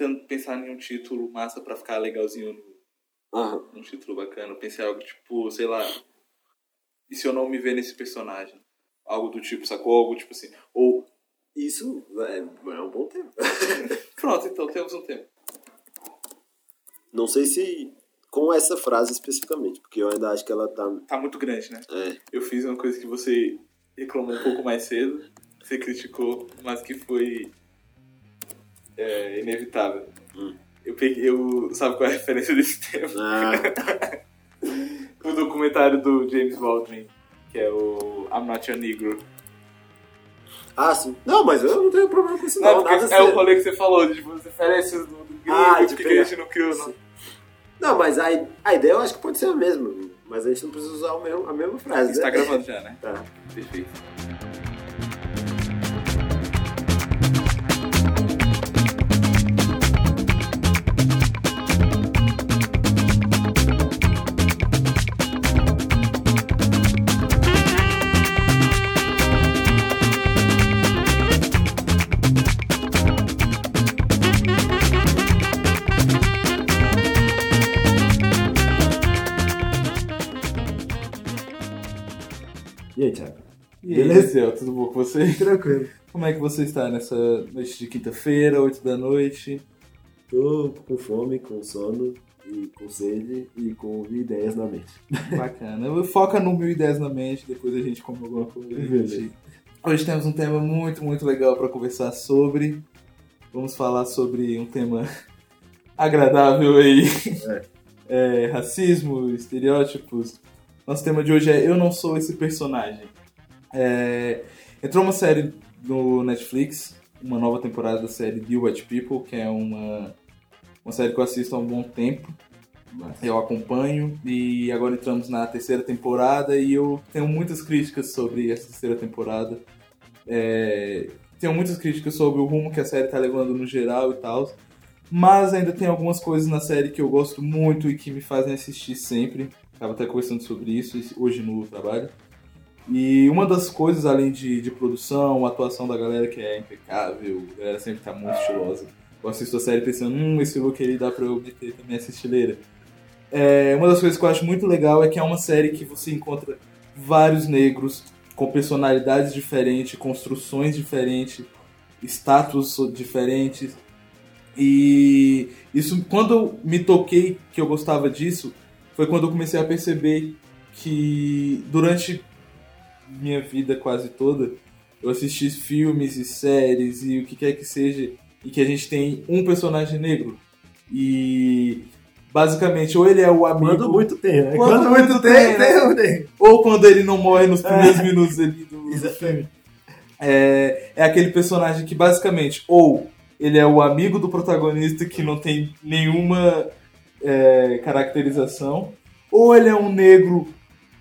tentando pensar em um título massa pra ficar legalzinho no, Aham. um título bacana. Eu pensei algo tipo, sei lá. E se eu não me ver nesse personagem? Algo do tipo, sacou? Algo tipo assim. Ou. Isso é, é um bom tempo. Pronto, então temos um tempo. Não sei se com essa frase especificamente, porque eu ainda acho que ela tá. Tá muito grande, né? É, Eu fiz uma coisa que você reclamou um pouco mais cedo, você criticou, mas que foi é, inevitável. Hum. Eu peguei. Eu, sabe qual é a referência desse tema? Ah, O documentário do James Baldwin, que é o I'm Not Your Negro. ah, sim. Não, mas eu não tenho problema com isso, Não, não. é o rolê que você falou, de tipo, as referências do, do grego, Ah, de que pegar- a gente não criou, não? Não, mas a, a ideia eu acho que pode ser a mesma. Mas a gente não precisa usar o mesmo, a mesma frase. Você tá né? gravando já, né? Tá. Perfeito. E aí, Thiago? E aí, Beleza? Tudo bom com você? Tranquilo. Como é que você está nessa noite de quinta-feira, 8 da noite? Tô com fome, com sono, e com sede e com ideias na mente. Bacana. Foca no mil ideias na mente, depois a gente come alguma coisa. Hoje temos um tema muito, muito legal para conversar sobre. Vamos falar sobre um tema agradável aí. É, racismo, estereótipos. Nosso tema de hoje é Eu Não Sou Esse Personagem. É, entrou uma série no Netflix, uma nova temporada da série The White People, que é uma, uma série que eu assisto há um bom tempo. Mas, Eu acompanho e agora entramos na terceira temporada e eu tenho muitas críticas sobre essa terceira temporada. É, tenho muitas críticas sobre o rumo que a série tá levando no geral e tal. Mas ainda tem algumas coisas na série que eu gosto muito e que me fazem assistir sempre. Tava até conversando sobre isso hoje no trabalho. E uma das coisas, além de, de produção, a atuação da galera que é impecável, a galera sempre tá muito estilosa. Eu assisto a série pensando, hum, esse look aí dá pra eu obter também essa estileira. É, uma das coisas que eu acho muito legal é que é uma série que você encontra vários negros com personalidades diferentes, construções diferentes, status diferentes. E isso, quando eu me toquei que eu gostava disso, foi quando eu comecei a perceber que durante minha vida quase toda eu assisti filmes e séries e o que quer que seja e que a gente tem um personagem negro. E basicamente, ou ele é o amigo. Quando muito tem, né? Quando muito tem, né? um tem. Ou quando ele não morre nos primeiros minutos ali do, do filme. É, é aquele personagem que basicamente, ou ele é o amigo do protagonista que não tem nenhuma é, caracterização, ou ele é um negro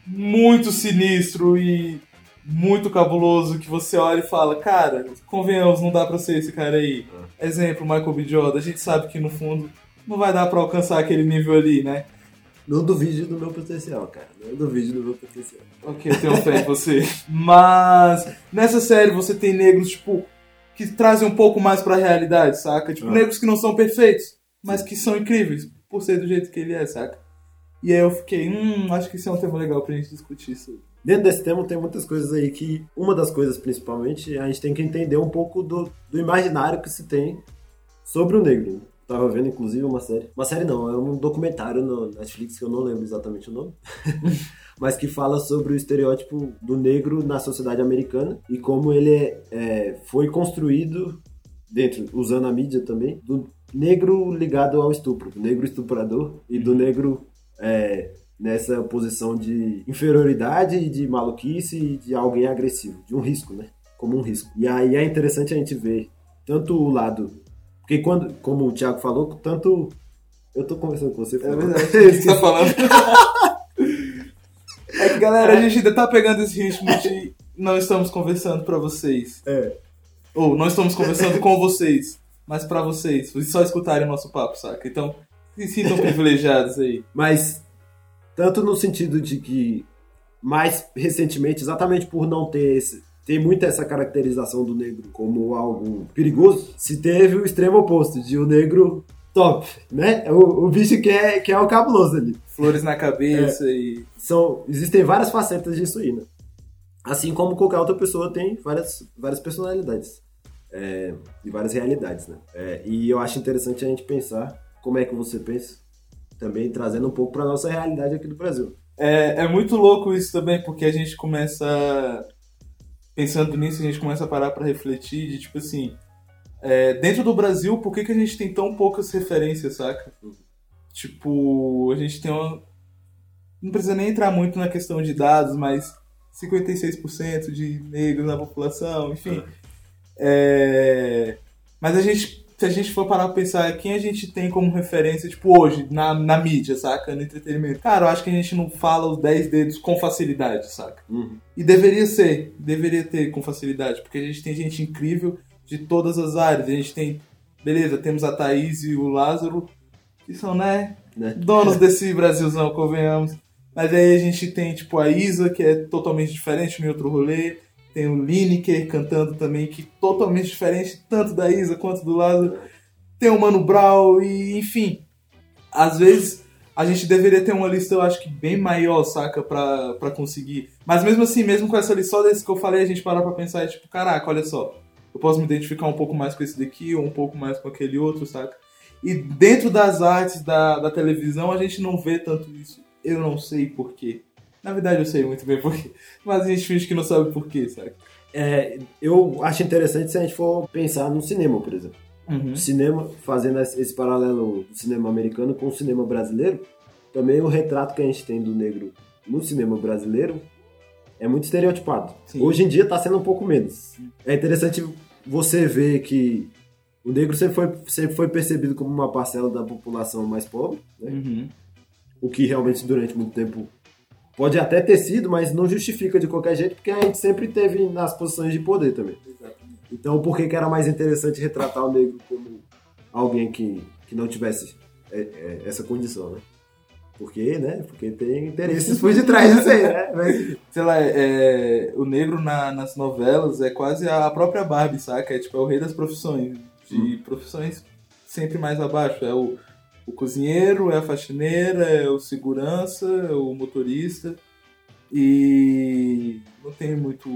muito sinistro e muito cabuloso que você olha e fala, cara, convenhamos, não dá pra ser esse cara aí. Exemplo, Michael B. Jordan, a gente sabe que no fundo não vai dar pra alcançar aquele nível ali, né? Não duvide do meu potencial, cara. Não duvide do meu potencial. Ok, eu tenho fé em você. Mas nessa série você tem negros, tipo, que trazem um pouco mais pra realidade, saca? Tipo, Ah. negros que não são perfeitos, mas que são incríveis, por ser do jeito que ele é, saca? E aí eu fiquei, hum, acho que isso é um tema legal pra gente discutir sobre. Dentro desse tema tem muitas coisas aí que, uma das coisas principalmente, a gente tem que entender um pouco do, do imaginário que se tem sobre o negro. Tava vendo, inclusive, uma série. Uma série não, é um documentário no Netflix que eu não lembro exatamente o nome. mas que fala sobre o estereótipo do negro na sociedade americana e como ele é, é, foi construído dentro, usando a mídia também, do negro ligado ao estupro, do negro estuprador e do negro é, nessa posição de inferioridade de maluquice e de alguém agressivo, de um risco, né? Como um risco. E aí é interessante a gente ver tanto o lado. Porque quando, como o Thiago falou, tanto. Eu tô conversando com você, É verdade, o que você tá falando? é que, galera, a gente ainda tá pegando esse ritmo de não estamos conversando pra vocês. É. Ou não estamos conversando com vocês, mas pra vocês. Vocês só escutarem o nosso papo, saca? Então, se sintam privilegiados aí. Mas, tanto no sentido de que, mais recentemente, exatamente por não ter esse, tem muito essa caracterização do negro como algo perigoso, se teve o extremo oposto, de o negro top, né? O, o bicho que é, que é o cabuloso ali. Flores na cabeça e. São, existem várias facetas disso aí, né? Assim como qualquer outra pessoa tem várias, várias personalidades é, e várias realidades, né? É, e eu acho interessante a gente pensar como é que você pensa, também trazendo um pouco para nossa realidade aqui do Brasil. É, é muito louco isso também, porque a gente começa. Pensando nisso, a gente começa a parar para refletir de tipo assim. É, dentro do Brasil, por que, que a gente tem tão poucas referências, saca? Tipo, a gente tem uma. Não precisa nem entrar muito na questão de dados, mas 56% de negros na população, enfim. É... Mas a gente, se a gente for parar pra pensar quem a gente tem como referência, tipo, hoje, na, na mídia, saca? No entretenimento. Cara, eu acho que a gente não fala os 10 dedos com facilidade, saca? Uhum. E deveria ser, deveria ter com facilidade, porque a gente tem gente incrível de todas as áreas. A gente tem, beleza, temos a Thaís e o Lázaro, que são, né, Né? donos desse Brasilzão, convenhamos. Mas aí a gente tem, tipo, a Isa, que é totalmente diferente no outro rolê. Tem o Lineker cantando também, que totalmente diferente, tanto da Isa quanto do Lázaro. Tem o Mano Brown e, enfim. Às vezes a gente deveria ter uma lista, eu acho que bem maior, saca, pra, pra conseguir. Mas mesmo assim, mesmo com essa lista, só desse que eu falei, a gente parar pra pensar, é tipo, caraca, olha só. Eu posso me identificar um pouco mais com esse daqui, ou um pouco mais com aquele outro, saca? E dentro das artes da, da televisão, a gente não vê tanto isso. Eu não sei porquê. Na verdade, eu sei muito bem porquê. Mas a gente finge que não sabe porquê, saca? É, eu acho interessante se a gente for pensar no cinema, por exemplo. Uhum. O cinema, fazendo esse paralelo do cinema americano com o cinema brasileiro, também o retrato que a gente tem do negro no cinema brasileiro é muito estereotipado. Sim. Hoje em dia está sendo um pouco menos. É interessante você ver que o negro sempre foi, sempre foi percebido como uma parcela da população mais pobre, né? Uhum. o que realmente durante muito tempo pode até ter sido, mas não justifica de qualquer jeito, porque a gente sempre teve nas posições de poder também. Então, por que, que era mais interessante retratar o negro como alguém que, que não tivesse é, é, essa condição, né? Porque, né? Porque tem interesses por detrás disso aí, né? Mas, Sei lá, é, o negro na- nas novelas é quase a própria Barbie, saca? É tipo, é o rei das profissões. De profissões sempre mais abaixo. É o, o cozinheiro, é a faxineira, é o segurança, é o motorista. E não tem muito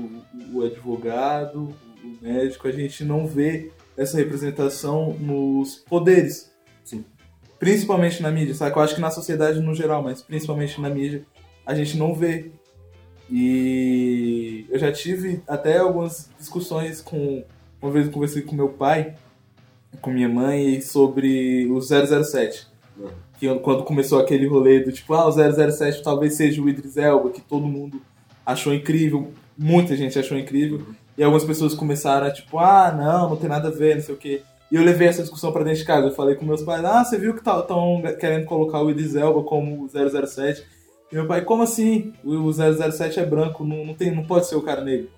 o- advogado, o médico. A gente não vê essa representação nos poderes. Sim. Principalmente na mídia, saca? Eu acho que na sociedade no geral, mas principalmente na mídia, a gente não vê. E eu já tive até algumas discussões com. Uma vez eu conversei com meu pai, com minha mãe, sobre o 007. Uhum. Que quando começou aquele rolê do tipo, ah, o 007 talvez seja o Idris Elba, que todo mundo achou incrível, muita gente achou incrível. E algumas pessoas começaram a tipo, ah, não, não tem nada a ver, não sei o quê. E eu levei essa discussão pra dentro de casa. Eu falei com meus pais, ah, você viu que estão querendo colocar o Idris Elba como o 007? E meu pai, como assim? O o 007 é branco, não, não, tem, não pode ser o cara negro.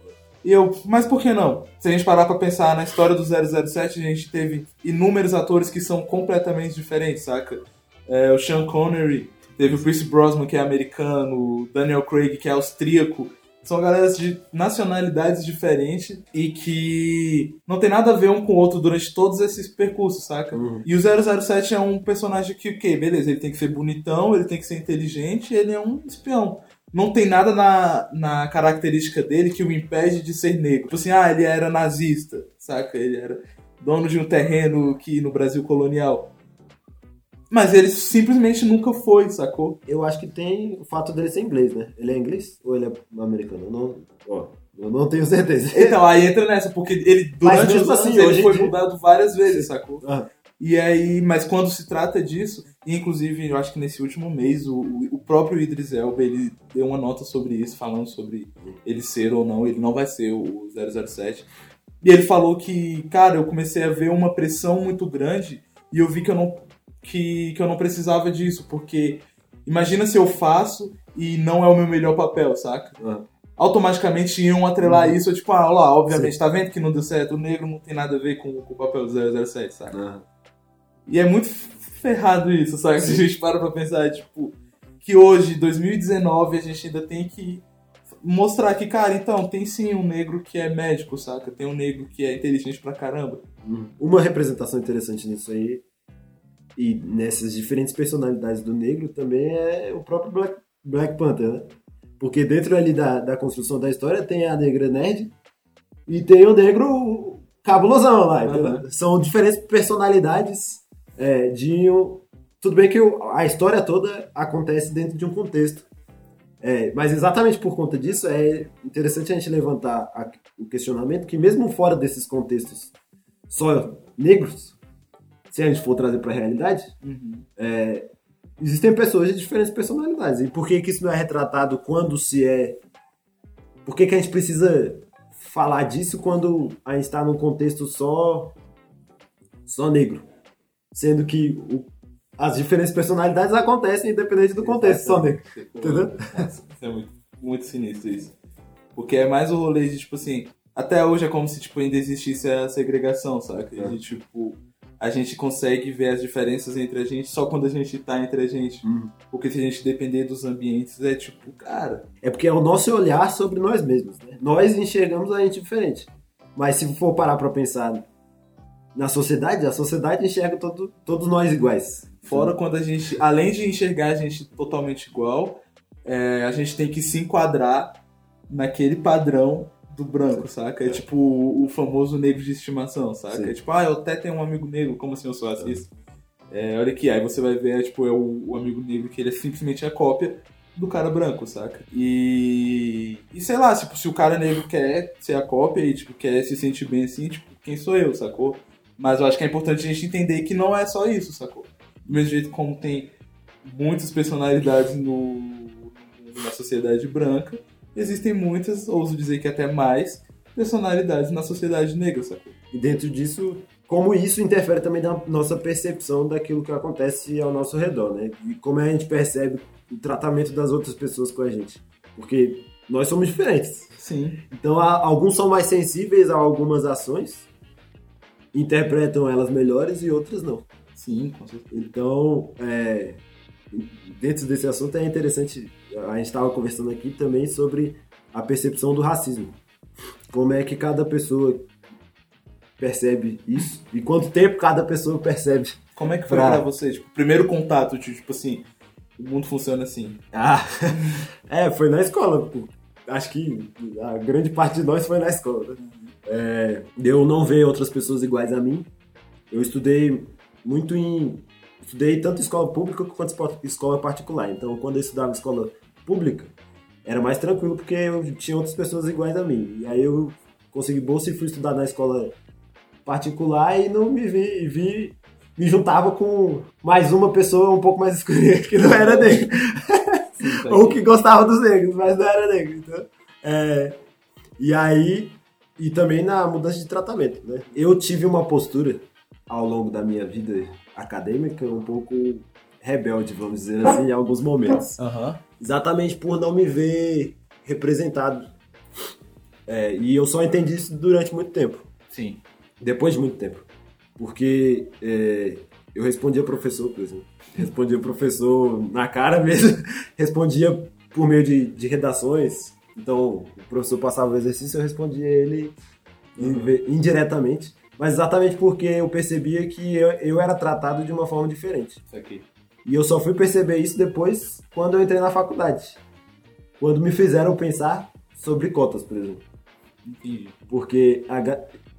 E eu, mas por que não? Se a gente parar pra pensar na história do 007, a gente teve inúmeros atores que são completamente diferentes, saca? É, o Sean Connery, teve o Pierce Brosnan, que é americano, o Daniel Craig, que é austríaco. São galeras de nacionalidades diferentes e que não tem nada a ver um com o outro durante todos esses percursos, saca? Uhum. E o 007 é um personagem que, o quê? Beleza, ele tem que ser bonitão, ele tem que ser inteligente, ele é um espião. Não tem nada na, na característica dele que o impede de ser negro. Tipo assim, ah, ele era nazista, saca? Ele era dono de um terreno que no Brasil colonial. Mas ele simplesmente nunca foi, sacou? eu acho que tem o fato dele ser inglês, né? Ele é inglês ou ele é americano? Eu não, ó, eu não tenho certeza. Então, aí entra nessa, porque ele, durante os anos, assim, ele hoje em foi dia- mudado várias vezes, sacou? Ah, E aí, mas quando se trata disso, inclusive eu acho que nesse último mês o, o próprio Idris Elba ele deu uma nota sobre isso, falando sobre ele ser ou não, ele não vai ser o 007. E ele falou que, cara, eu comecei a ver uma pressão muito grande e eu vi que eu não que, que eu não precisava disso, porque imagina se eu faço e não é o meu melhor papel, saca? ah. automaticamente iam atrelar isso, tipo, ah, olha lá, obviamente, Sim. tá vendo que não deu certo, o negro não tem nada a ver com, com o papel do 007, sabe? ah. E é muito ferrado isso, sabe? Se a gente para pra pensar, tipo, que hoje, 2019, a gente ainda tem que mostrar que, cara, então, tem sim um negro que é médico, saca? Tem um negro que é inteligente pra caramba. Uma representação interessante nisso aí, e nessas diferentes personalidades do negro, também é o próprio Black, Black Panther, né? Porque dentro ali da, da construção da história tem a negra nerd e tem o negro cabulosão lá, entendeu? São diferentes personalidades é, de um... Tudo bem que a história toda acontece dentro de um contexto. É, mas exatamente por conta disso é interessante a gente levantar a- o questionamento que mesmo fora desses contextos só negros, se a gente for trazer para a realidade, é, existem pessoas de diferentes personalidades. E por que, que isso não é retratado quando se é. Por que, que a gente precisa falar disso quando a gente está num contexto só. só negro? Sendo que o- as diferentes personalidades acontecem independente do contexto só negro. Entendeu? Nossa, é muito, muito sinistro isso. Porque é mais o rolê de, tipo assim, até hoje é como se, tipo, ainda existisse a segregação, saca? É. Tipo, a gente consegue ver as diferenças entre a gente só quando a gente tá entre a gente. Uhum. Porque se a gente depender dos ambientes, é tipo, cara, É porque é o nosso olhar sobre nós mesmos. Né? Nós enxergamos a gente diferente. Mas se for parar pra pensar na sociedade, a sociedade enxerga todo, todos nós iguais. Fora quando a gente, além de enxergar a gente totalmente igual, é, a gente tem que se enquadrar naquele padrão do branco, saca? É tipo o, o famoso negro de estimação, saca? Sim. É tipo, ah, eu até tenho um amigo negro, como assim eu sou racista? É, olha aqui, aí você vai ver, é, tipo, é o, o amigo negro que ele é simplesmente a cópia do cara branco, saca? E, e sei lá, tipo, se o cara negro quer ser a cópia e, tipo, quer se sentir bem assim, tipo, quem sou eu, sacou? Mas eu acho que é importante a gente entender que não é só isso, sacou? Do mesmo jeito como tem muitas personalidades no, na sociedade branca, existem muitas, ouso dizer que até mais, personalidades na sociedade negra, sacou? E dentro disso, como isso interfere também na nossa percepção daquilo que acontece ao nosso redor, né? E como a gente percebe o tratamento das outras pessoas com a gente. Porque nós somos diferentes. Sim. Então, alguns são mais sensíveis a algumas ações, interpretam elas melhores e outras não. Sim, com certeza. Então, é, dentro desse assunto é interessante, a gente estava conversando aqui também sobre a percepção do racismo. Como é que cada pessoa percebe isso e quanto tempo cada pessoa percebe. Como é que foi Pra- pra você? Tipo, o primeiro contato, de, tipo assim, o mundo funciona assim. Ah, é, foi na escola. pô. Acho que a grande parte de nós foi na escola. Né? É, eu não ver outras pessoas iguais a mim. Eu estudei muito em. Estudei tanto escola pública quanto escola particular. Então, quando eu estudava em escola pública, era mais tranquilo porque eu tinha outras pessoas iguais a mim. E aí eu consegui bolsa e fui estudar na escola particular e não me vi, vi me juntava com mais uma pessoa um pouco mais escura que não era. Sim, tá Ou que gostava dos negros, mas não era negro. Então, é, e aí, e também na mudança de tratamento, né? Eu tive uma postura ao longo da minha vida acadêmica um pouco rebelde, vamos dizer assim, em alguns momentos. Aham. Exatamente por não me ver representado. É, e eu só entendi isso durante muito tempo Sim. depois de muito tempo. Porque é, eu respondia professor, por exemplo. Respondia professor na cara mesmo. respondia por meio de, de redações. Então, o professor passava o exercício, eu respondia ele inve- indiretamente. Mas exatamente porque eu percebia que eu, eu era tratado de uma forma diferente. Isso aqui. E eu só fui perceber isso depois quando eu entrei na faculdade. Quando me fizeram pensar sobre cotas, por exemplo. Entendi. Porque a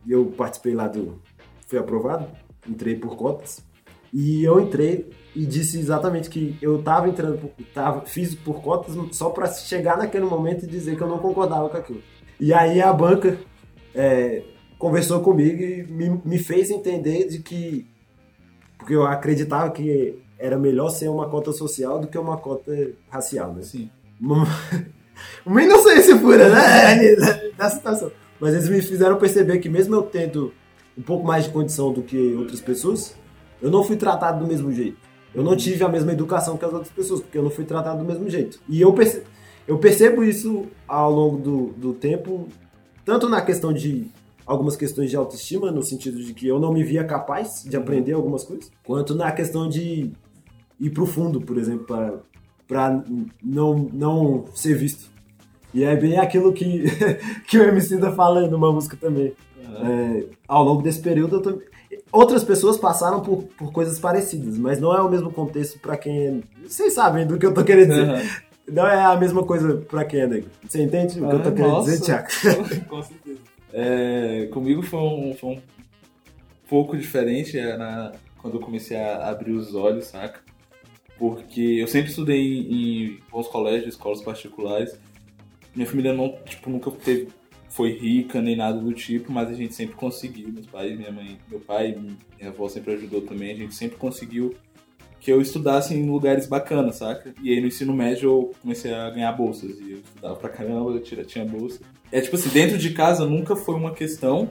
eu participei lá do. Fui aprovado, entrei por cotas. E eu entrei e disse exatamente que eu tava entrando, por, tava, fiz por cotas só para chegar naquele momento e dizer que eu não concordava com aquilo. E aí a banca é, conversou comigo e me, me fez entender de que. Porque eu acreditava que era melhor ser uma cota social do que uma cota racial, né? Sim. Uma, uma inocência pura, né? Da situação. Mas eles me fizeram perceber que mesmo eu tendo um pouco mais de condição do que outras pessoas, eu não fui tratado do mesmo jeito. Eu não tive a mesma educação que as outras pessoas, porque eu não fui tratado do mesmo jeito. E eu, perce, eu percebo isso ao longo do, do tempo, tanto na questão de algumas questões de autoestima, no sentido de que eu não me via capaz de aprender algumas coisas, quanto na questão de ir pro fundo, por exemplo, para para não, não ser visto. E é bem aquilo que, que o MC tá falando numa música também. É, ao longo desse período, eu também. Outras pessoas passaram por, por coisas parecidas, mas não é o mesmo contexto pra quem é. Vocês sabem do que eu tô querendo dizer. Aham. Não é a mesma coisa pra quem é negro. Você entende o que eu tô Ah, querendo nossa. dizer, Thiago? Com certeza. É, comigo foi um, foi um pouco diferente é, na- quando eu comecei a abrir os olhos, saca? Porque eu sempre estudei em, em bons colégios, escolas particulares. Minha família não, tipo, nunca teve, foi rica nem nada do tipo, mas a gente sempre conseguiu. Meus pais, minha mãe, meu pai, minha avó sempre ajudou também. A gente sempre conseguiu que eu estudasse em lugares bacanas, saca? E aí no ensino médio eu comecei a ganhar bolsas. E eu estudava pra caramba, eu tira- tinha bolsa. É tipo assim, dentro de casa nunca foi uma questão,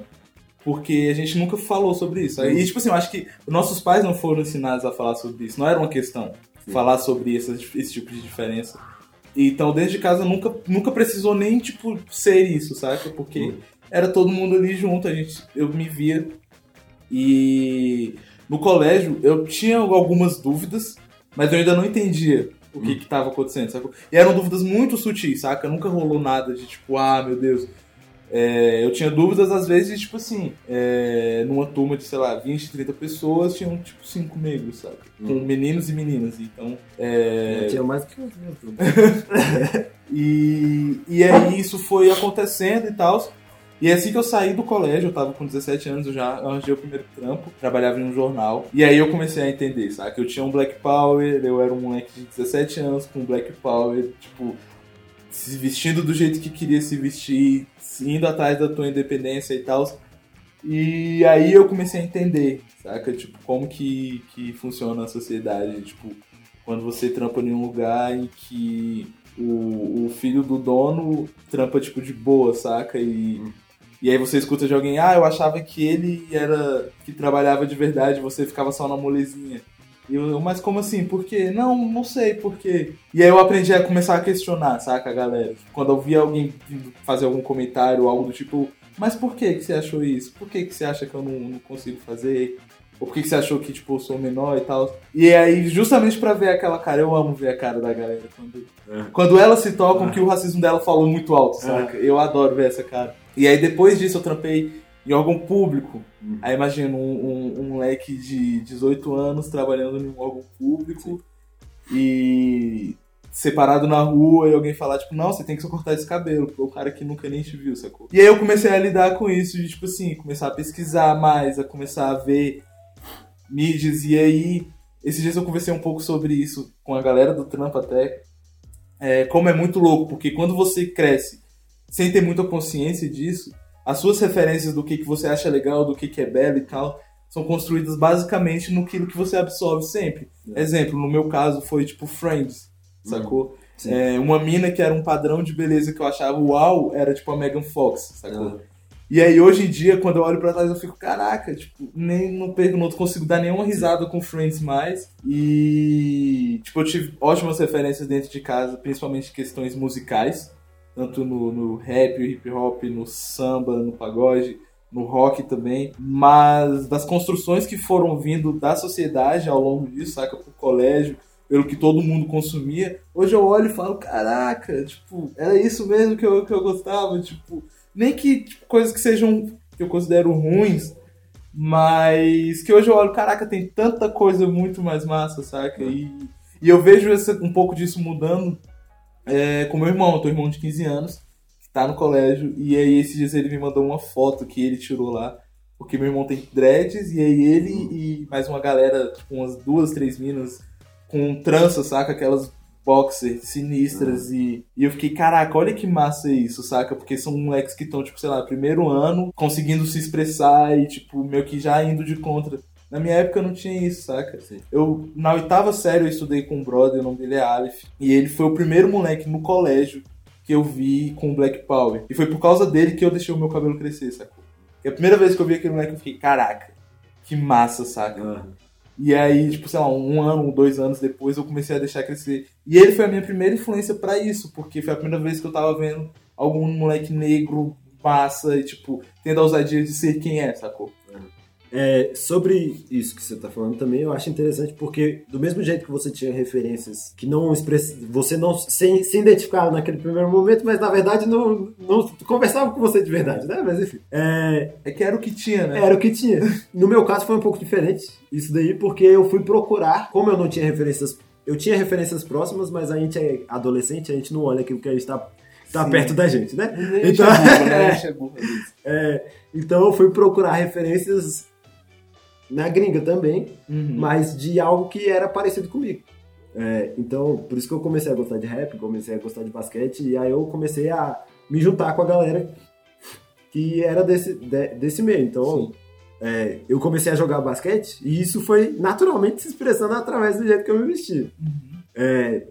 porque a gente nunca falou sobre isso. E tipo assim, eu acho que nossos pais não foram ensinados a falar sobre isso. Não era uma questão falar sobre essa, esse tipo de diferença. Então, desde casa nunca, nunca precisou nem, tipo, ser isso, saca? Porque era todo mundo ali junto, a gente, eu me via. E no colégio eu tinha algumas dúvidas, mas eu ainda não entendia o que que tava acontecendo, sacou? E eram dúvidas muito sutis, saca? Nunca rolou nada de tipo, ah, meu Deus. É, eu tinha dúvidas às vezes, tipo assim, é, numa turma de, sei lá, 20, 30 pessoas, tinham tipo cinco negros, saca? Com meninos e meninas. Então, é, Eu tinha mais que eu e, e aí isso foi acontecendo e tal. E assim que eu saí do colégio, eu tava com 17 anos, eu já arranjei o primeiro trampo, trabalhava em um jornal. E aí eu comecei a entender, sabe? Que eu tinha um Black Power, eu era um moleque de 17 anos com Black Power, tipo, se vestindo do jeito que queria se vestir, indo atrás da tua independência e tal. E aí eu comecei a entender, saca? Tipo, como que, que funciona a sociedade, tipo, quando você trampa em um lugar em que o, o filho do dono trampa, tipo, de boa, saca? E, e aí você escuta de alguém, ah, eu achava que ele era, que trabalhava de verdade, você ficava só na molezinha. E eu, mas como assim? Por quê? Não, não sei por quê. E aí eu aprendi a começar a questionar, saca, galera? Quando eu via alguém fazer algum comentário, algo do tipo, mas por que que você achou isso? Por que que você acha que eu não, não consigo fazer? Ou por que que você achou que, tipo, eu sou menor e tal? E aí, justamente pra ver aquela cara, eu amo ver a cara da galera quando, É. quando elas se tocam que o racismo dela falou muito alto, saca? Eu adoro ver essa cara. E aí, depois disso, eu trampei em órgão público. Aí, imagina, um, um, um moleque de 18 anos trabalhando em um órgão público e separado na rua e alguém falar, tipo, não, você tem que cortar esse cabelo, porque o cara que nunca nem te viu, sacou? E aí eu comecei a lidar com isso, de, tipo assim, começar a pesquisar mais, a começar a ver mídias, e aí, esses dias eu conversei um pouco sobre isso com a galera do trampo até, é, como é muito louco, porque quando você cresce sem ter muita consciência disso, as suas referências do que, que você acha legal, do que, que é belo e tal, são construídas basicamente no que que você absorve sempre. Exemplo, no meu caso foi tipo Friends, sacou? Sim. É, uma mina que era um padrão de beleza que eu achava uau, era tipo a Megan Fox, sacou? Ah. E aí hoje em dia, quando eu olho pra trás, eu fico, caraca, tipo, nem não, perco, não consigo dar nenhuma risada com Friends mais. E tipo, eu tive ótimas referências dentro de casa, principalmente questões musicais, tanto no, no rap, hip hop, no samba, no pagode, no rock também, mas das construções que foram vindo da sociedade ao longo disso, saca, pro colégio, pelo que todo mundo consumia, hoje eu olho e falo, caraca, tipo, era isso mesmo que eu, que eu gostava, tipo, nem que tipo, coisas que sejam, que eu considero ruins, mas que hoje eu olho, caraca, tem tanta coisa muito mais massa, saca, e, e eu vejo esse, um pouco disso mudando é, com meu irmão, eu tenho um irmão de 15 anos, que tá no colégio, e aí esses dias ele me mandou uma foto que ele tirou lá, porque meu irmão tem dreads, e aí ele e mais uma galera, tipo umas duas, três minas, com trança, saca? Aquelas boxers sinistras, e, e eu fiquei, caraca, olha que massa isso, saca? Porque são moleques que estão, tipo, sei lá, primeiro ano, conseguindo se expressar e, tipo, meio que já indo de contra. Na minha época não tinha isso, saca? Sim. Eu, na oitava série, eu estudei com um brother, o nome dele é Aleph. E ele foi o primeiro moleque no colégio que eu vi com Black Power. E foi por causa dele que eu deixei o meu cabelo crescer, sacou? E a primeira vez que eu vi aquele moleque, eu fiquei, caraca, que massa, saca? Ah. E aí, tipo, sei lá, um ano, dois anos depois, eu comecei a deixar crescer. E ele foi a minha primeira influência pra isso, porque foi a primeira vez que eu tava vendo algum moleque negro, massa, e, tipo, tendo a ousadia de ser quem é, sacou? É, sobre isso que você tá falando também, eu acho interessante porque do mesmo jeito que você tinha referências que não express... você não se, se identificava naquele primeiro momento, mas na verdade não, não conversava com você de verdade, né? Mas enfim. É, É que era o que tinha, né? era o que tinha. No meu caso foi um pouco diferente isso daí, porque eu fui procurar, como eu não tinha referências, eu tinha referências próximas, mas a gente é adolescente, a gente não olha aquilo que a gente tá, tá Sim. perto da gente, né? Então- é. É, então eu fui procurar referências na gringa também, Uhum. mas de algo que era parecido comigo. É, então, por isso que eu comecei a gostar de rap, comecei a gostar de basquete, e aí eu comecei a me juntar com a galera que era desse, de- desse meio. Então, é, eu comecei a jogar basquete, e isso foi naturalmente se expressando através do jeito que eu me vestia. Uhum. É,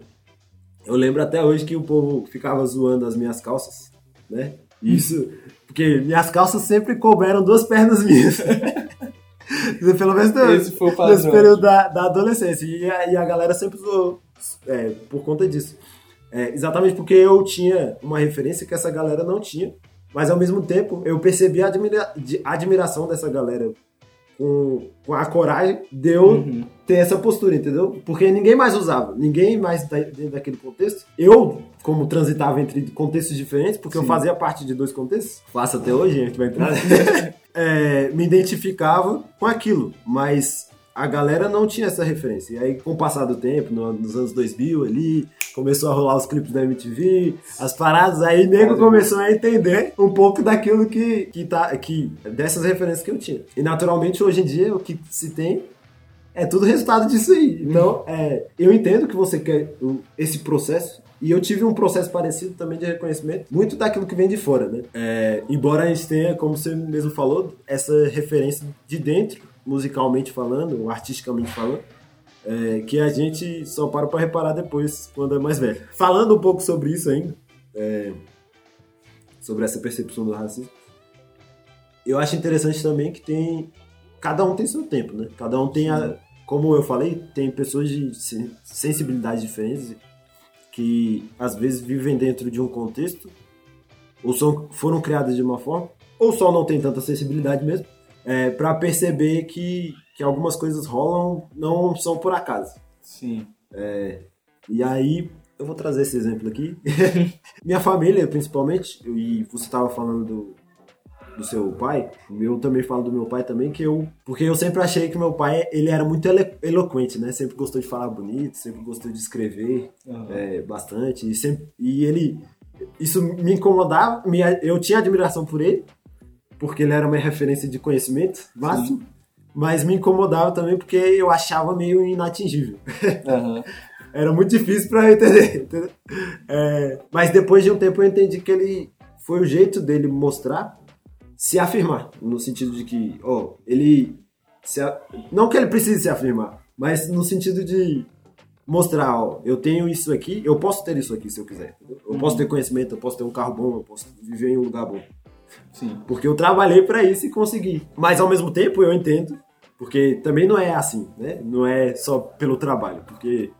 eu lembro até hoje que o povo ficava zoando as minhas calças, né? Isso, porque minhas calças sempre couberam duas pernas minhas. Pelo menos no, Esse foi o nesse padrão. período da, da adolescência. E a, e a galera sempre zoou é, por conta disso. É, exatamente porque eu tinha uma referência que essa galera não tinha. Mas ao mesmo tempo eu percebi a admira- de- admiração dessa galera com, com a coragem de eu Uhum. ter essa postura, entendeu? Porque ninguém mais usava, ninguém mais dentro daquele contexto. Eu, como transitava entre contextos diferentes, porque eu Sim. fazia parte de dois contextos, faço até hoje, a gente vai entrar, é, me identificava com aquilo, mas a galera não tinha essa referência. E aí, com o passar do tempo, no- nos anos 2000 ali, começou a rolar os clipes da MTV, as paradas, aí nego começou a entender um pouco daquilo que, que tá, que, dessas referências que eu tinha. E naturalmente, hoje em dia, o que se tem é tudo resultado disso aí. Então, é, eu entendo que você quer esse processo. E eu tive um processo parecido também de reconhecimento, muito daquilo que vem de fora, né? É, embora a gente tenha, como você mesmo falou, essa referência de dentro, musicalmente falando, ou artisticamente falando, é, que a gente só para pra reparar depois, quando é mais velho. Falando um pouco sobre isso ainda, é, sobre essa percepção do racismo, eu acho interessante também que tem cada um tem seu tempo, né? Cada um tem a, como eu falei, tem pessoas de sen- sensibilidades diferentes que às vezes vivem dentro de um contexto ou são, foram criadas de uma forma ou só não tem tanta sensibilidade mesmo é, para perceber que, que algumas coisas rolam não são por acaso. Sim. E aí, eu vou trazer esse exemplo aqui. Minha família, principalmente, e você estava falando do, do seu pai, eu também falo do meu pai também, que eu. Porque eu sempre achei que meu pai ele era muito eloquente, né? Sempre gostou de falar bonito, sempre gostou de escrever Aham. é, bastante. E, sempre, e ele. Isso me incomodava, me- eu tinha admiração por ele, porque ele era uma referência de conhecimento máximo. Mas me incomodava também porque eu achava meio inatingível Aham. era muito difícil pra eu entender. É, mas depois de um tempo eu entendi que ele foi o jeito dele mostrar se afirmar, no sentido de que, ó, ele se não que ele precise se afirmar, mas no sentido de mostrar, ó, eu tenho isso aqui, eu posso ter isso aqui se eu quiser. Eu posso ter conhecimento, eu posso ter um carro bom, eu posso viver em um lugar bom. Sim. Porque eu trabalhei pra isso e consegui. Mas ao mesmo tempo eu entendo, porque também não é assim, né? Não é só pelo trabalho, porque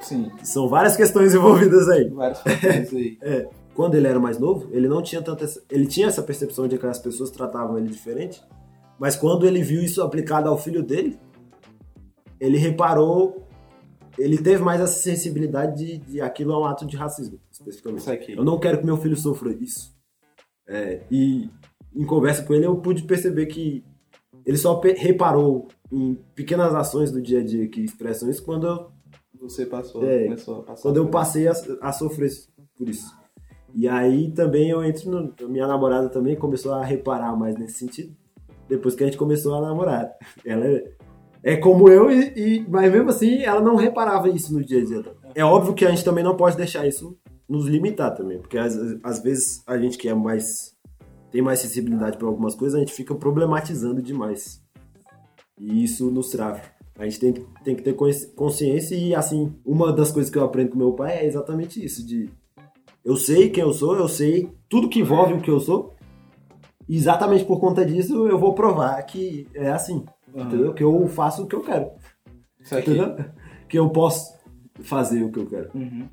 Sim. são várias questões envolvidas aí. Vários fatores aí. Quando ele era mais novo, ele não tinha tanta essa, ele tinha essa percepção de que as pessoas tratavam ele diferente, mas quando ele viu isso aplicado ao filho dele, ele reparou, ele teve mais essa sensibilidade de, de aquilo é um ato de racismo, especificamente. Eu não quero que meu filho sofra isso. É, e em conversa com ele eu pude perceber que ele só reparou em pequenas ações do dia a dia que expressam isso quando eu Você passou, É, começou a passar. quando eu passei a, a sofrer por isso. E aí também eu entro no. Minha namorada também começou a reparar mais nesse sentido. Depois que a gente começou a namorar. Ela é, é como eu, e, e- mas mesmo assim ela não reparava isso no dia a dia. É óbvio que a gente também não pode deixar isso nos limitar também. Porque às, às vezes a gente que é mais. tem mais sensibilidade para algumas coisas, a gente fica problematizando demais. E isso nos trava. A gente tem, que- tem que ter consci- consciência e, assim, uma das coisas que eu aprendo com meu pai é exatamente isso, de eu sei quem eu sou, eu sei tudo que envolve o que eu sou, e exatamente por conta disso eu vou provar que é assim, Aham. entendeu? Que eu faço o que eu quero, Isso aqui. entendeu? Que eu posso fazer o que eu quero. Uhum.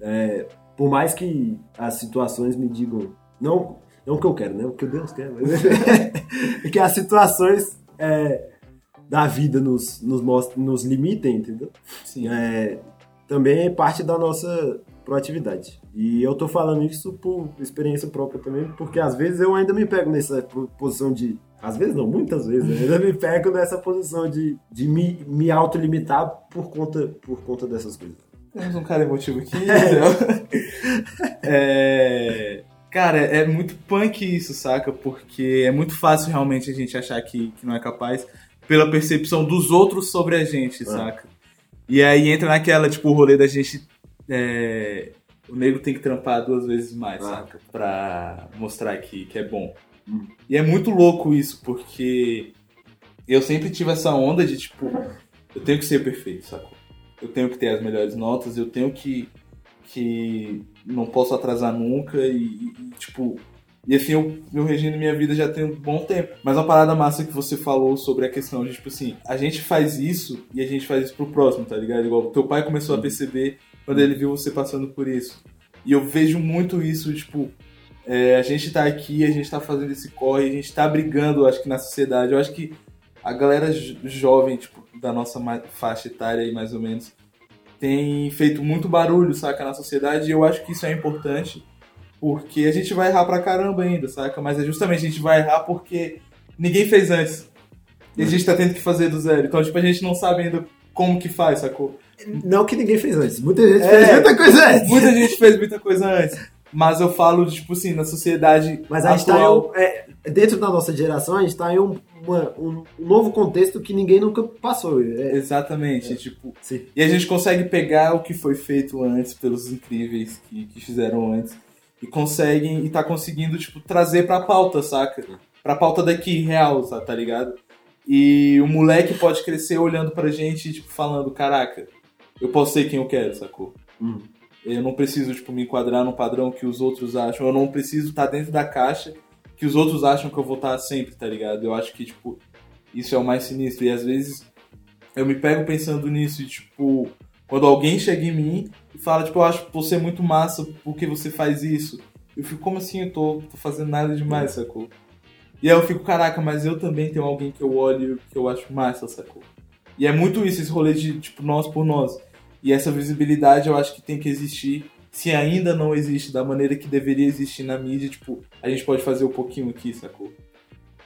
Por mais que as situações me digam, não, não o que eu quero, né? O que Deus quer, mas que as situações é, da vida nos, nos, mostra, nos limita, entendeu? Sim. É, também é parte da nossa proatividade. E eu tô falando isso por experiência própria também, porque às vezes eu ainda me pego nessa po- posição de. Às vezes não, muitas vezes, eu ainda me pego nessa posição de, de me, me autolimitar por conta, por conta dessas coisas. Temos um cara emotivo aqui. então. é... Cara, é muito punk isso, saca? Porque é muito fácil realmente a gente achar que, que não é capaz pela percepção dos outros sobre a gente, saca? E aí entra naquela, tipo, o rolê da gente. é, O nego tem que trampar duas vezes mais, Ah. saca? Pra mostrar que, que é bom. Hum. E é muito louco isso, porque eu sempre tive essa onda de, tipo, eu tenho que ser perfeito, sacou? Eu tenho que ter as melhores notas, eu tenho que. que não posso atrasar nunca e, e, tipo. E assim, eu, eu regindo minha vida já tem um bom tempo. Mas uma parada massa que você falou sobre a questão de, tipo assim, a gente faz isso e a gente faz isso pro próximo, tá ligado? Igual teu pai começou a perceber quando ele viu você passando por isso. E eu vejo muito isso, tipo, é, a gente tá aqui, a gente tá fazendo esse corre, a gente tá brigando, acho que na sociedade. Eu acho que a galera jo- jovem, tipo, da nossa faixa etária aí, mais ou menos, tem feito muito barulho, saca, na sociedade, e eu acho que isso é importante, porque a gente vai errar pra caramba ainda, saca? Mas é justamente a gente vai errar porque ninguém fez antes. E a gente tá tendo que fazer do zero. Então, tipo, a gente não sabe ainda como que faz, sacou? Não que ninguém fez antes. Muita gente É. fez muita coisa antes. Muita gente fez muita coisa antes. Mas eu falo, de, tipo assim, na sociedade Mas a gente tá em atual... é, dentro da nossa geração, a gente tá em um, uma- um novo contexto que ninguém nunca passou. É, Exatamente, tipo... sim. E a gente consegue pegar o que foi feito antes pelos incríveis que, que fizeram antes e conseguem e tá conseguindo tipo trazer pra pauta, saca? Pra pauta daqui real, tá ligado? E o moleque pode crescer olhando pra gente, tipo falando, caraca, eu posso ser quem eu quero, sacou? Hum. Eu não preciso tipo me enquadrar no padrão que os outros acham, eu não preciso estar dentro da caixa que os outros acham que eu vou estar sempre, tá ligado? Eu acho que tipo isso é o mais sinistro e às vezes eu me pego pensando nisso, e, tipo, quando alguém chega em mim e fala, tipo, eu acho você muito massa porque você faz isso. Eu fico, como assim? Eu tô, tô fazendo nada demais, sacou? E aí eu fico, caraca, mas eu também tenho alguém que eu olho que eu acho massa, sacou? E é muito isso, esse rolê de, tipo, nós por nós. E essa visibilidade eu acho que tem que existir. Se ainda não existe da maneira que deveria existir na mídia, tipo, a gente pode fazer um pouquinho aqui, sacou?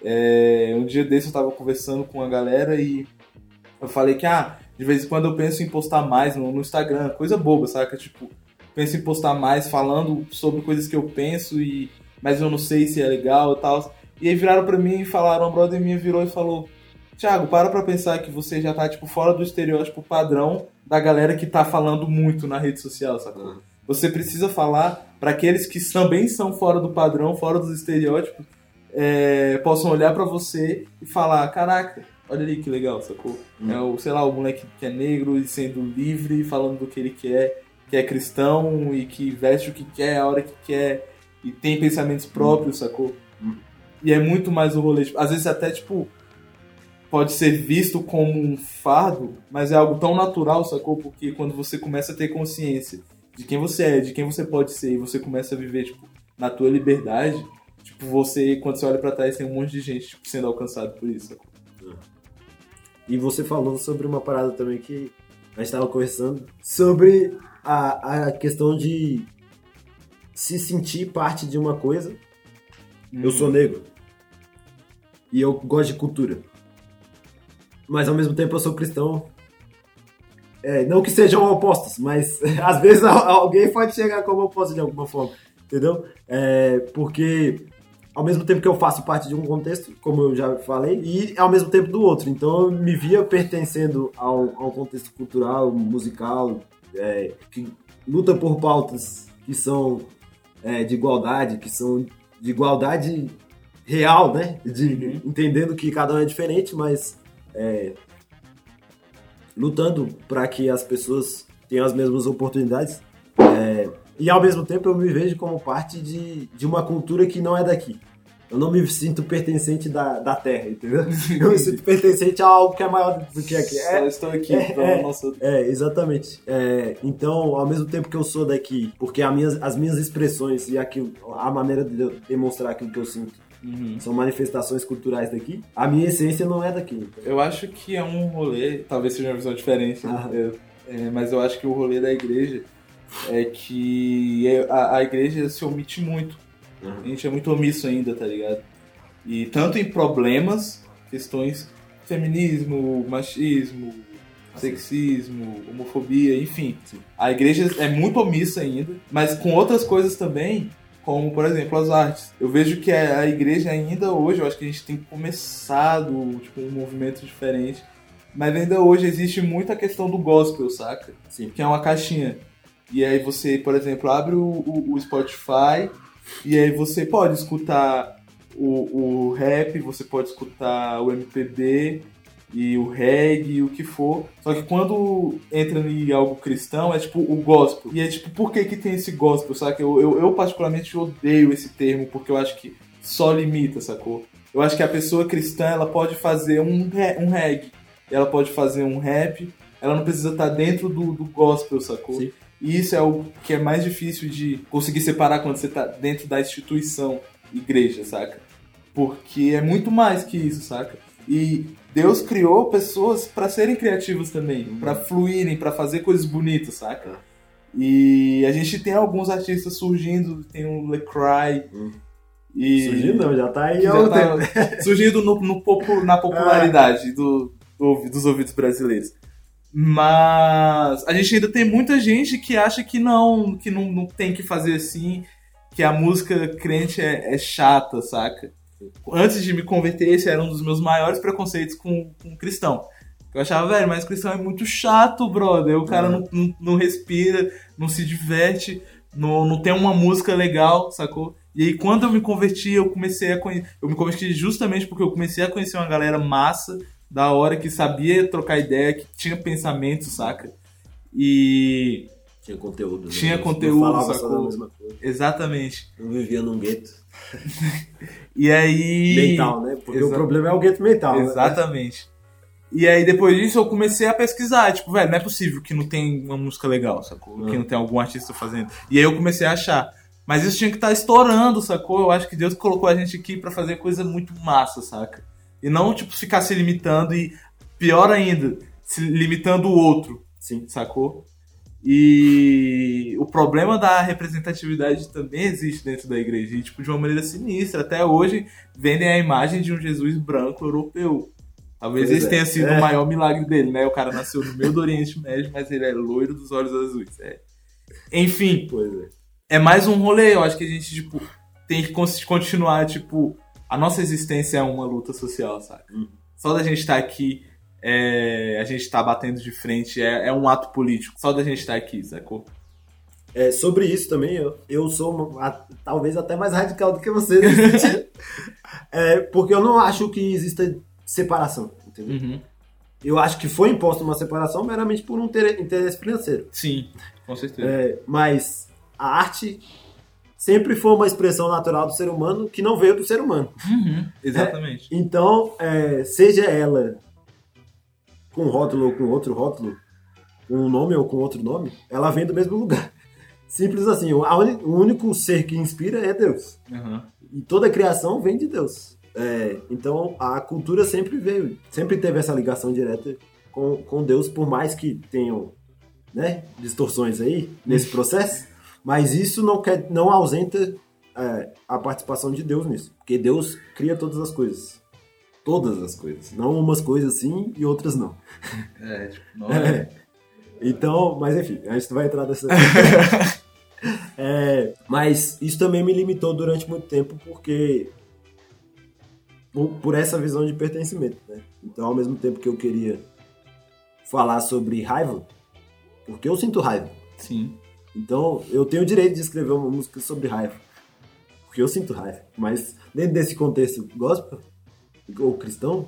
É, um dia desse eu tava conversando com a galera e eu falei que, ah, de vez em quando eu penso em postar mais no, no Instagram, coisa boba, saca? Tipo, penso em postar mais falando sobre coisas que eu penso e mas eu não sei se é legal e tal. E aí viraram pra mim e falaram, um brother minha virou e falou: "Thiago, para pra pensar que você já tá tipo fora do estereótipo padrão da galera que tá falando muito na rede social, sacou? Você precisa falar pra aqueles que também são fora do padrão, fora dos estereótipos, é, possam olhar pra você e falar: caraca, olha ali que legal, sacou? É o, sei lá, o moleque que é negro e sendo livre, falando do que ele quer, que é cristão e que veste o que quer, a hora que quer e tem pensamentos próprios, sacou? E é muito mais o rolê. tipo, às vezes até, tipo, pode ser visto como um fardo, mas é algo tão natural, sacou? Porque quando você começa a ter consciência de quem você é, de quem você pode ser, e você começa a viver, tipo, na tua liberdade, tipo, você, quando você olha pra trás, tem um monte de gente, tipo, sendo alcançado por isso, sacou? E você falou sobre uma parada também que a gente tava conversando sobre a, a questão de se sentir parte de uma coisa. Eu sou negro. E eu gosto de cultura. Mas ao mesmo tempo eu sou cristão. É, não que sejam opostos, mas às vezes al- alguém pode chegar como oposto de alguma forma. Entendeu? É, porque ao mesmo tempo que eu faço parte de um contexto, como eu já falei, e ao mesmo tempo do outro. Então eu me via pertencendo a um, a um contexto cultural, musical, é, que luta por pautas que são é, de igualdade, que são de igualdade real, né? De, Entendendo que cada um é diferente, mas é, lutando para que as pessoas tenham as mesmas oportunidades. É, e ao mesmo tempo eu me vejo como parte de, de uma cultura que não é daqui. Eu não me sinto pertencente da, da terra, entendeu? Eu me sinto pertencente a algo que é maior do que aqui. Só É, estou aqui é, é. nossa é, exatamente. É, então, ao mesmo tempo que eu sou daqui, porque a minhas, as minhas expressões e aquilo, a maneira de eu demonstrar aquilo que eu sinto Uhum. São manifestações culturais daqui. A minha essência não é daqui. então. Eu acho que é um rolê, talvez seja uma visão diferente, né? Ah. Eu- é, mas eu acho que o rolê da igreja é que é- a, a igreja se omite muito. A gente é muito omisso ainda, tá ligado? E tanto em problemas, questões feminismo, machismo, sexismo, homofobia, enfim. Sim. A igreja é muito omissa ainda, mas com outras coisas também, como por exemplo as artes. Eu vejo que a igreja ainda hoje, eu acho que a gente tem começado tipo, um movimento diferente, mas ainda hoje existe muita questão do gospel, saca? Sim. Que é uma caixinha. E aí você, por exemplo, abre o, o- o Spotify e aí você pode escutar o, o rap, você pode escutar o MPB e o reggae e o que for. Só que quando entra em algo cristão, é tipo o gospel. E é tipo, por que que tem esse gospel, saca? Eu, eu, eu particularmente odeio esse termo, porque eu acho que só limita, sacou? Eu acho que a pessoa cristã, ela pode fazer um, um reggae, ela pode fazer um rap, ela não precisa estar dentro do, do gospel, sacou? Sim. E isso é o que é mais difícil de conseguir separar quando você tá dentro da instituição igreja, saca? Porque é muito mais que isso, saca? E Deus criou pessoas pra serem criativas também, pra fluírem, pra fazer coisas bonitas, saca? E a gente tem alguns artistas surgindo, tem o LeCry Hum. e Surgindo não, já tá aí já um tá surgindo no, no popu- na popularidade do- do- dos ouvidos brasileiros. Mas a gente ainda tem muita gente que acha que não, que não, não tem que fazer assim, que a música crente é, é chata, saca? Antes de me converter, esse era um dos meus maiores preconceitos com, com cristão. Eu achava, velho, mas cristão é muito chato, brother. O cara Uhum. não, não, não respira, não se diverte, não, não tem uma música legal, sacou? E aí, quando eu me converti, eu comecei a conhecer. Eu me converti justamente porque eu comecei a conhecer uma galera massa, da hora, que sabia trocar ideia, que tinha pensamento, saca? E. Tinha conteúdo. né? Tinha conteúdo, falava só sacou? da mesma coisa. Exatamente. Não vivia num gueto E aí. mental, né? Porque o problema é o gueto mental. né? Exatamente. E aí, depois disso, eu comecei a pesquisar. Tipo, velho, não é possível que não tem uma música legal, sacou? Que não tem algum artista fazendo. E aí eu comecei a achar. Mas isso tinha que estar estourando, sacou? Eu acho que Deus colocou a gente aqui pra fazer coisa muito massa, saca? E não, tipo, ficar se limitando e, pior ainda, se limitando o outro, Sim. sacou? E o problema da representatividade também existe dentro da igreja, e, tipo, de uma maneira sinistra. Até hoje, vendem a imagem de um Jesus branco europeu. Talvez Pois esse é. tenha sido É. o maior milagre dele, né? O cara nasceu no meio do Oriente Médio, mas ele é loiro dos olhos azuis. É. Enfim, Pois é. é mais um rolê. Eu acho que a gente, tipo, tem que continuar, tipo, a nossa existência é uma luta social, saca? Hum. Só da gente estar aqui, é, a gente tá batendo de frente, é, é um ato político. Só da gente estar aqui, sacou? É, sobre isso também, eu, eu sou uma- a- talvez até mais radical do que você sentido. É, porque eu não acho que exista separação, entendeu? Uhum. Eu acho que foi imposta uma separação meramente por um ter- interesse financeiro. Sim, com certeza. É, mas a arte sempre foi uma expressão natural do ser humano que não veio do ser humano. Uhum, exatamente. Então, é, seja ela com rótulo ou com outro rótulo, com um nome ou com outro nome, ela vem do mesmo lugar. Simples assim, o, único ser que inspira é Deus. Uhum. E toda a criação vem de Deus. É, então a cultura sempre veio, sempre teve essa ligação direta com, com Deus, por mais que tenham né, distorções aí nesse processo, mas isso não, quer, não ausenta é, a participação de Deus nisso, porque Deus cria todas as coisas. Todas as coisas. Não umas coisas sim e outras não. É, tipo, não é. Então, mas enfim, a gente vai entrar nessa. É, mas isso também me limitou durante muito tempo porque por, por essa visão de pertencimento, né? Então, ao mesmo tempo que eu queria falar sobre raiva, porque eu sinto raiva. Sim. Então, eu tenho o direito de escrever uma música sobre raiva. Porque eu sinto raiva. Mas dentro desse contexto gospel ou cristão,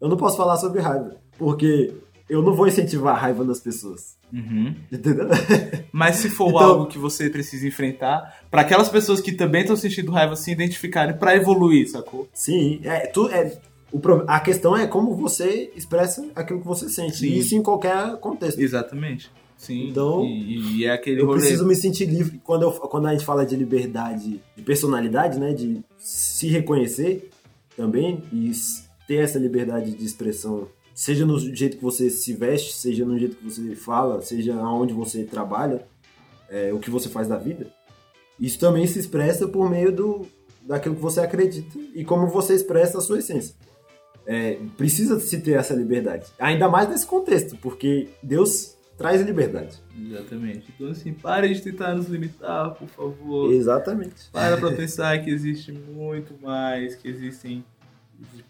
eu não posso falar sobre raiva. Porque eu não vou incentivar a raiva nas pessoas. Uhum. Entendeu? Mas se for Então- algo que você precisa enfrentar, pra aquelas pessoas que também estão sentindo raiva se identificarem pra evoluir, sacou? Sim, é, tu, é, o, a questão é como você expressa aquilo que você sente. Sim. E isso em qualquer contexto. Exatamente. Sim. Então, e, e é aquele Eu rolê. preciso me sentir livre. Quando, eu, quando a gente fala de liberdade, de personalidade, né? De se reconhecer também e ter essa liberdade de expressão, seja no jeito que você se veste, seja no jeito que você fala, seja aonde você trabalha, é, o que você faz da vida. Isso também se expressa por meio do, daquilo que você acredita e como você expressa a sua essência. É, precisa se ter essa liberdade. Ainda mais nesse contexto, porque Deus traz liberdade. Exatamente. Então, assim, pare de tentar nos limitar, por favor. Exatamente. Para pra pensar que existe muito mais, que existem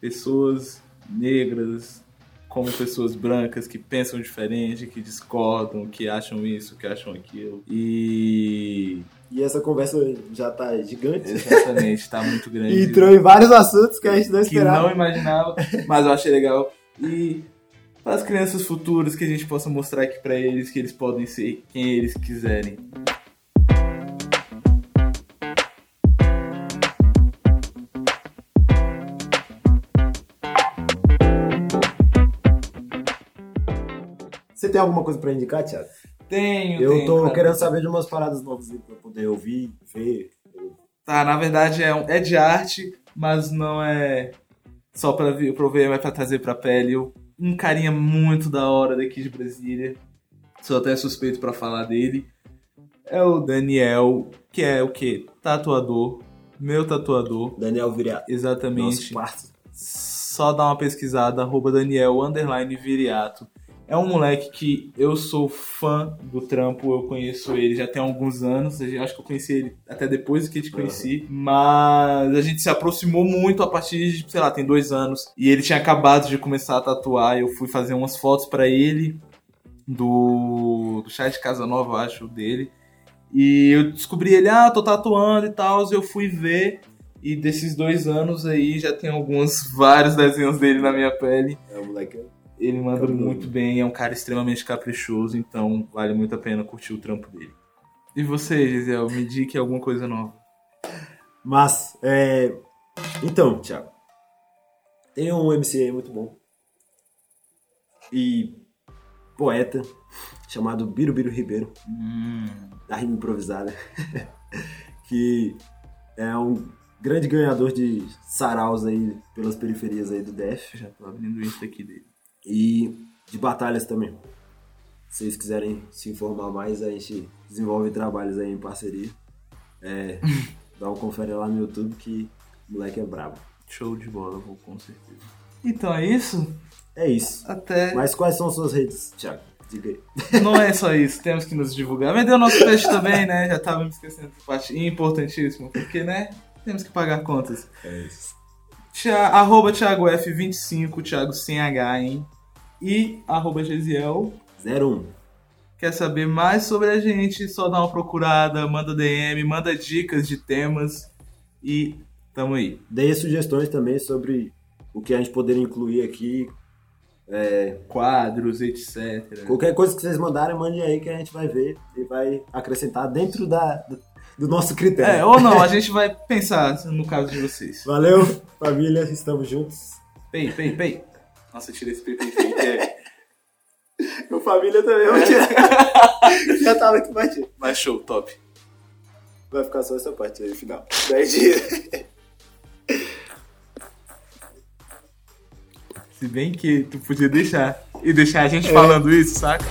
pessoas negras como pessoas brancas que pensam diferente, que discordam, que acham isso, que acham aquilo. E. E essa conversa já tá gigante. Exatamente, tá muito grande. Entrou em vários assuntos que a gente não que esperava. não imaginava, mas eu achei legal. E para as crianças futuras que a gente possa mostrar aqui para eles que eles podem ser quem eles quiserem. Você tem alguma coisa pra indicar, Thiago? Tenho, Eu tenho, tô cara. querendo saber de umas paradas novas pra poder ouvir, ver. Tá, na verdade é, é de arte, mas não é só pra, ver, mas pra trazer pra pele. Eu- um carinha muito da hora daqui de Brasília. Sou até suspeito pra falar dele. É o Daniel, que é o quê? Tatuador. Meu tatuador. Daniel Viriato. Exatamente. Nosso parceiro. Só dá uma pesquisada, arroba Daniel Viriato. É um moleque que eu sou fã do trampo, eu conheço ele já tem alguns anos, acho que eu conheci ele até depois que te conheci, mas a gente se aproximou muito a partir de, sei lá, tem dois anos, e ele tinha acabado de começar a tatuar, eu fui fazer umas fotos pra ele, do, do chá de Casa Nova, acho, dele, e eu descobri ele, ah, tô tatuando e tal, eu fui ver, e desses dois anos aí já tem alguns, vários desenhos dele na minha pele. É o moleque. Ele manda muito bem, é um cara extremamente caprichoso, então vale muito a pena curtir o trampo dele. E você, Gisele, me diga alguma coisa nova. Mas, é. Então, Thiago. Tem um MC aí muito bom. E poeta chamado Birubiru Ribeiro, da rima improvisada. que é um grande ganhador de saraus aí pelas periferias aí do DF. Já tô abrindo o Insta aqui dele. E de batalhas também. Se vocês quiserem se informar mais, a gente desenvolve trabalhos aí em parceria. É, dá um confere lá no YouTube que o moleque é brabo. Show de bola, vou com certeza. Então é isso? É isso. Até. Mas quais são suas redes, Thiago? Diga aí. Não é só isso, temos que nos divulgar. Mas deu nosso peixe também, né? Já tava me esquecendo dessa parte importantíssima, porque, né? Temos que pagar contas. É isso. Tia, arroba Thiago F25, Thiago sem H, hein? E arroba Gesiel. 01. Quer saber mais sobre a gente? Só dá uma procurada, manda DM, manda dicas de temas e tamo aí. Dê sugestões também sobre o que a gente poderia incluir aqui. Quadros, etc. Qualquer coisa que vocês mandarem, mande aí que a gente vai ver e vai acrescentar dentro da, do, nosso É, critério. ou não, a gente vai pensar no caso de vocês. Valeu, família, estamos juntos. Pei, pei, pei. Nossa, tira esse pei, pei, pei. que É. Meu família também, vou tirar. Já tava aqui batido. Mas show, top. Vai ficar só essa parte aí, final. 10 dias. Se bem que tu podia deixar. E deixar a gente falando isso, saca?